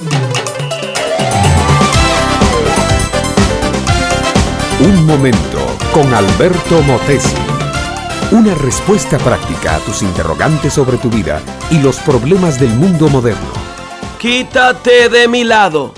Un momento con Alberto Motesi. Una respuesta práctica a tus interrogantes sobre tu vida y los problemas del mundo moderno. Quítate de mi lado.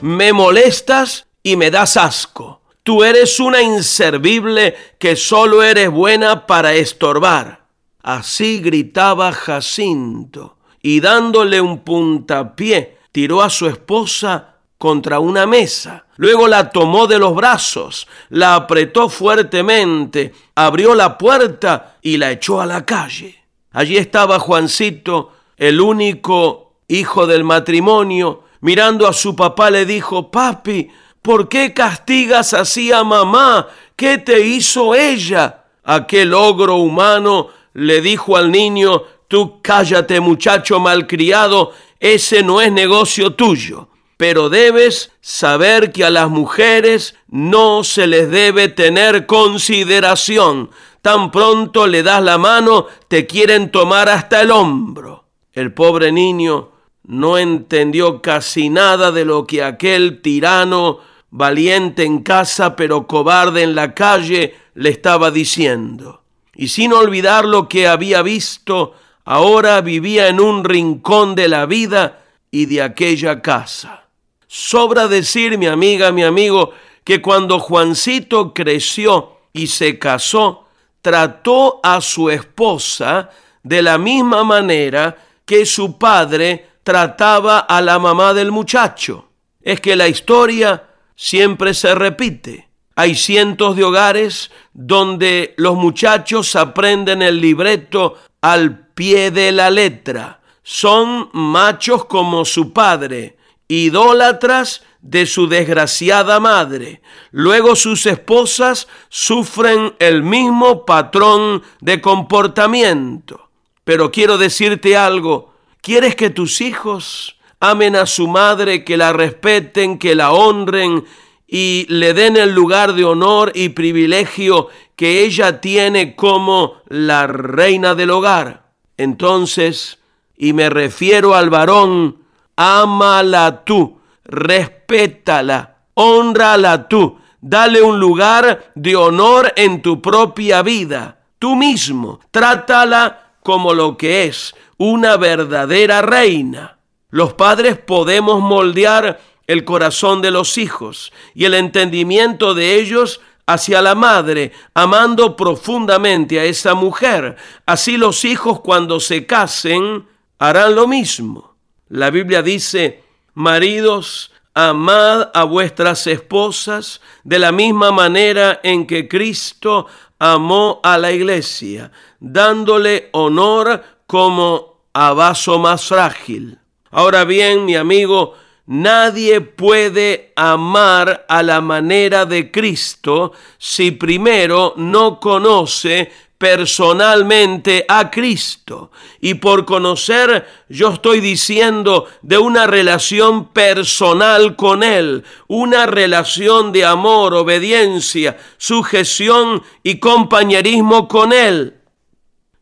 Me molestas y me das asco. Tú eres una inservible que solo eres buena para estorbar. Así gritaba Jacinto y dándole un puntapié tiró a su esposa contra una mesa. Luego la tomó de los brazos, la apretó fuertemente, abrió la puerta y la echó a la calle. Allí estaba Juancito, el único hijo del matrimonio, mirando a su papá le dijo, papi, ¿por qué castigas así a mamá? ¿Qué te hizo ella? Aquel ogro humano le dijo al niño, tú cállate muchacho malcriado, ese no es negocio tuyo pero debes saber que a las mujeres no se les debe tener consideración. Tan pronto le das la mano, te quieren tomar hasta el hombro. El pobre niño no entendió casi nada de lo que aquel tirano, valiente en casa pero cobarde en la calle, le estaba diciendo. Y sin olvidar lo que había visto, ahora vivía en un rincón de la vida y de aquella casa. Sobra decir, mi amiga, mi amigo, que cuando Juancito creció y se casó, trató a su esposa de la misma manera que su padre trataba a la mamá del muchacho. Es que la historia siempre se repite. Hay cientos de hogares donde los muchachos aprenden el libreto al pie de la letra. Son machos como su padre, idólatras de su desgraciada madre. Luego sus esposas sufren el mismo patrón de comportamiento. Pero quiero decirte algo, ¿quieres que tus hijos amen a su madre, que la respeten, que la honren y le den el lugar de honor y privilegio que ella tiene como la reina del hogar? Entonces, y me refiero al varón, ámala tú, respétala, honrala tú, dale un lugar de honor en tu propia vida. Tú mismo, trátala como lo que es, una verdadera reina. Los padres podemos moldear el corazón de los hijos y el entendimiento de ellos hacia la madre, amando profundamente a esa mujer. Así los hijos cuando se casen harán lo mismo. La Biblia dice, maridos, amad a vuestras esposas de la misma manera en que Cristo amó a la iglesia, dándole honor como a vaso más frágil. Ahora bien, mi amigo, nadie puede amar a la manera de Cristo si primero no conoce personalmente a Cristo. Y por conocer, yo estoy diciendo de una relación personal con Él, una relación de amor, obediencia, sujeción y compañerismo con Él.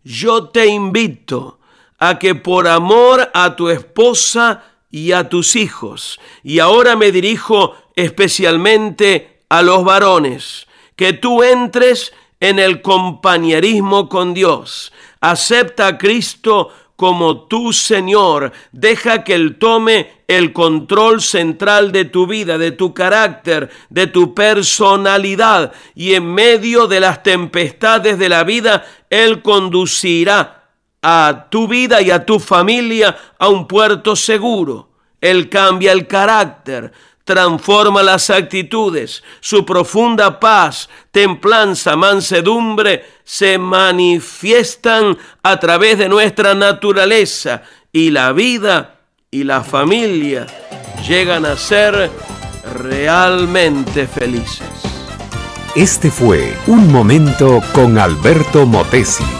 Yo te invito a que por amor a tu esposa y a tus hijos, y ahora me dirijo especialmente a los varones, que tú entres en el compañerismo con Dios. Acepta a Cristo como tu Señor. Deja que Él tome el control central de tu vida, de tu carácter, de tu personalidad. Y en medio de las tempestades de la vida, Él conducirá a tu vida y a tu familia a un puerto seguro. Él cambia el carácter, transforma las actitudes, su profunda paz, templanza, mansedumbre se manifiestan a través de nuestra naturaleza y la vida y la familia llegan a ser realmente felices. Este fue Un Momento con Alberto Motesi.